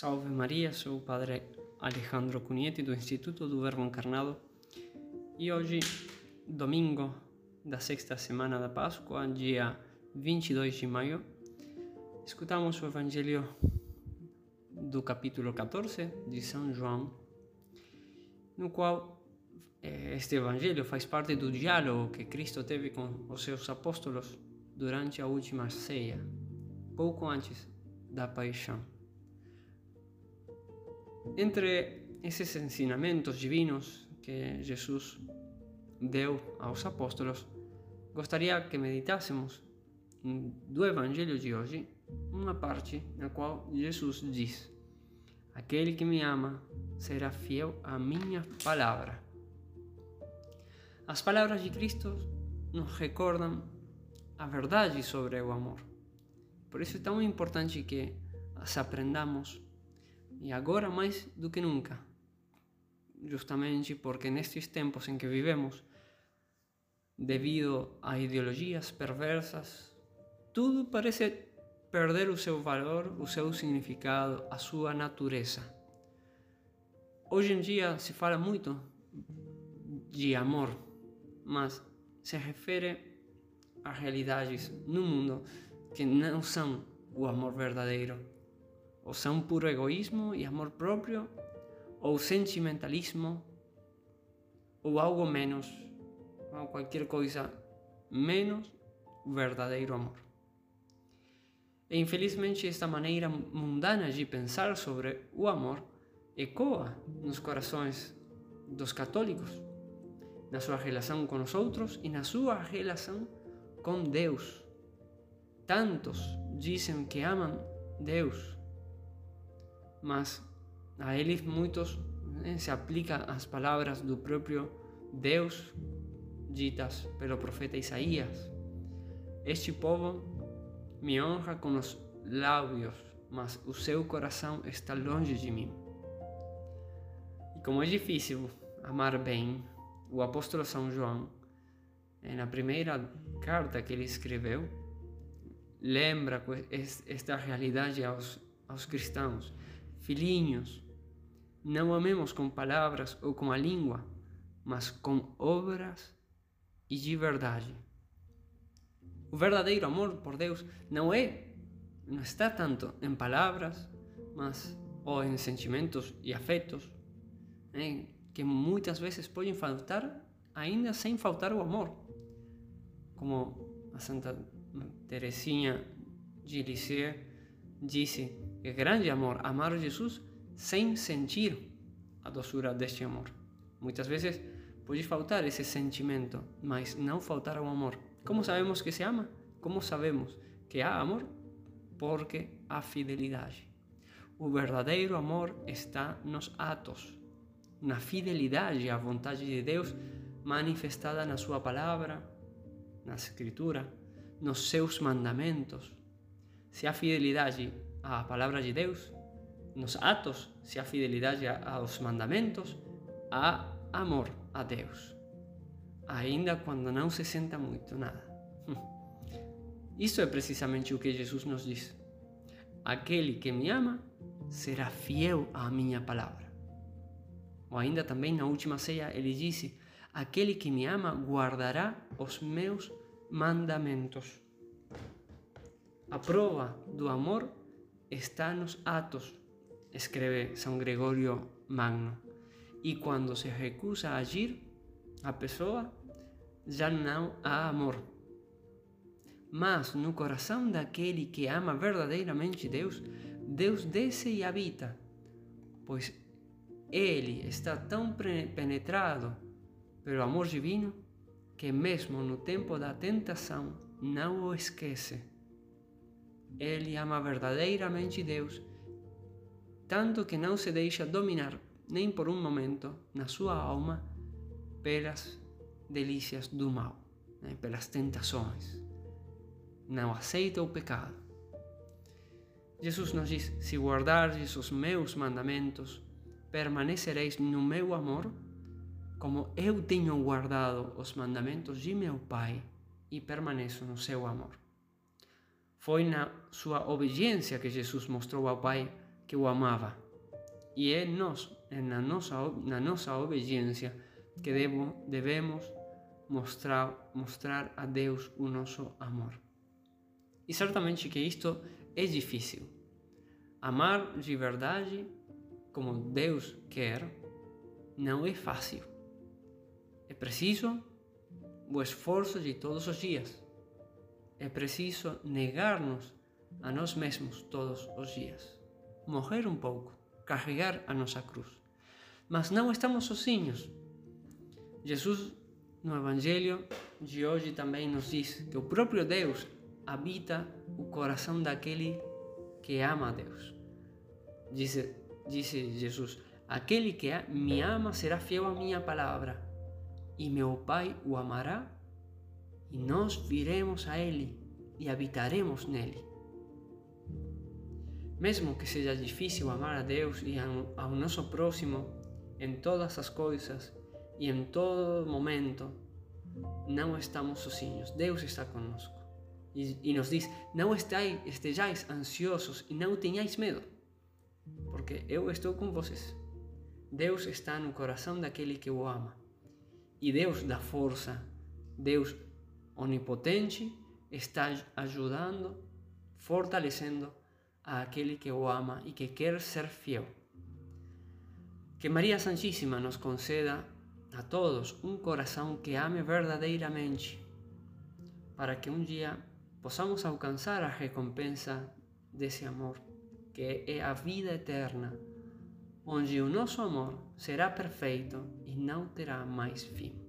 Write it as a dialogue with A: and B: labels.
A: Salve Maria, sou o Padre Alejandro Cunieti do Instituto do Verbo Encarnado e hoje, domingo da sexta semana da Páscoa, dia 22 de maio, escutamos o Evangelho do capítulo 14 de São João, no qual eh, este Evangelho faz parte do diálogo que Cristo teve com os seus apóstolos durante a última ceia, pouco antes da paixão. Entre esses ensinamentos divinos que Jesus deu aos apóstolos, gostaria que meditássemos do Evangelho de hoje uma parte na qual Jesus diz: Aquele que me ama será fiel à minha palavra. As palavras de Cristo nos recordam a verdade sobre o amor. Por isso é tão importante que as aprendamos e agora mais do que nunca, justamente porque nestes tempos em que vivemos, devido a ideologias perversas, tudo parece perder o seu valor, o seu significado, a sua natureza. Hoje em dia se fala muito de amor, mas se refere a realidades no mundo que não são o amor verdadeiro ou são puro egoísmo e amor próprio, ou sentimentalismo, ou algo menos, ou qualquer coisa menos verdadeiro amor. E infelizmente esta maneira mundana de pensar sobre o amor ecoa nos corações dos católicos, na sua relação com os outros e na sua relação com Deus. Tantos dizem que amam Deus, mas a eles muitos né, se aplica as palavras do próprio Deus ditas pelo profeta Isaías. Este povo me honra com os lábios, mas o seu coração está longe de mim. E como é difícil amar bem, o apóstolo São João, na primeira carta que ele escreveu, lembra esta realidade aos, aos cristãos Filhinhos, não amemos com palavras ou com a língua, mas com obras e de verdade. O verdadeiro amor por Deus não é, não está tanto em palavras, mas ou em sentimentos e afetos, né, que muitas vezes podem faltar, ainda sem faltar o amor. Como a Santa Teresinha de Lisieux disse, é grande amor, amar Jesus sem sentir a doçura deste amor. Muitas vezes pode faltar esse sentimento, mas não faltar o amor. Como sabemos que se ama? Como sabemos que há amor? Porque há fidelidade. O verdadeiro amor está nos atos, na fidelidade à vontade de Deus manifestada na Sua palavra, na Escritura, nos seus mandamentos. Se há fidelidade a palavra de Deus, nos atos, se há fidelidade aos mandamentos, há amor a Deus, ainda quando não se senta muito nada. Isso é precisamente o que Jesus nos diz. Aquele que me ama será fiel à minha palavra. Ou ainda também na última ceia ele disse: Aquele que me ama guardará os meus mandamentos. A prova do amor está nos atos, escreve São Gregorio Magno. E quando se recusa a agir, a pessoa já não há amor. Mas no coração daquele que ama verdadeiramente Deus, Deus desce e habita, pois ele está tão penetrado pelo amor divino que, mesmo no tempo da tentação, não o esquece ele ama verdadeiramente Deus, tanto que não se deixa dominar nem por um momento na sua alma pelas delícias do mal, né? pelas tentações. Não aceita o pecado. Jesus nos diz: Se guardardes os meus mandamentos, permanecereis no meu amor, como eu tenho guardado os mandamentos de meu Pai e permaneço no seu amor. Foi na sua obediência que Jesus mostrou ao Pai que o amava. E é nós, é na nossa, na nossa obediência, que devo, devemos mostrar, mostrar a Deus o nosso amor. E certamente que isto é difícil. Amar de verdade, como Deus quer, não é fácil. É preciso o esforço de todos os dias. É preciso negar-nos a nós mesmos todos os dias. Morrer um pouco, carregar a nossa cruz. Mas não estamos sozinhos. Jesus, no Evangelho de hoje, também nos diz que o próprio Deus habita o coração daquele que ama a Deus. Diz, disse Jesus: Aquele que me ama será fiel à minha palavra, e meu Pai o amará, e nós viremos a Ele e habitaremos nele. Mesmo que seja difícil amar a Deus e ao nosso próximo em todas as coisas e em todo momento, não estamos sozinhos. Deus está conosco. E, e nos diz: Não estejais ansiosos e não tenhais medo, porque eu estou com vocês. Deus está no coração daquele que o ama. E Deus dá força, Deus onipotente, está ajudando, fortalecendo aquele que o ama e que quer ser fiel. Que Maria Santíssima nos conceda a todos um coração que ame verdadeiramente, para que um dia possamos alcançar a recompensa desse amor, que é a vida eterna onde o nosso amor será perfeito e não terá mais fim.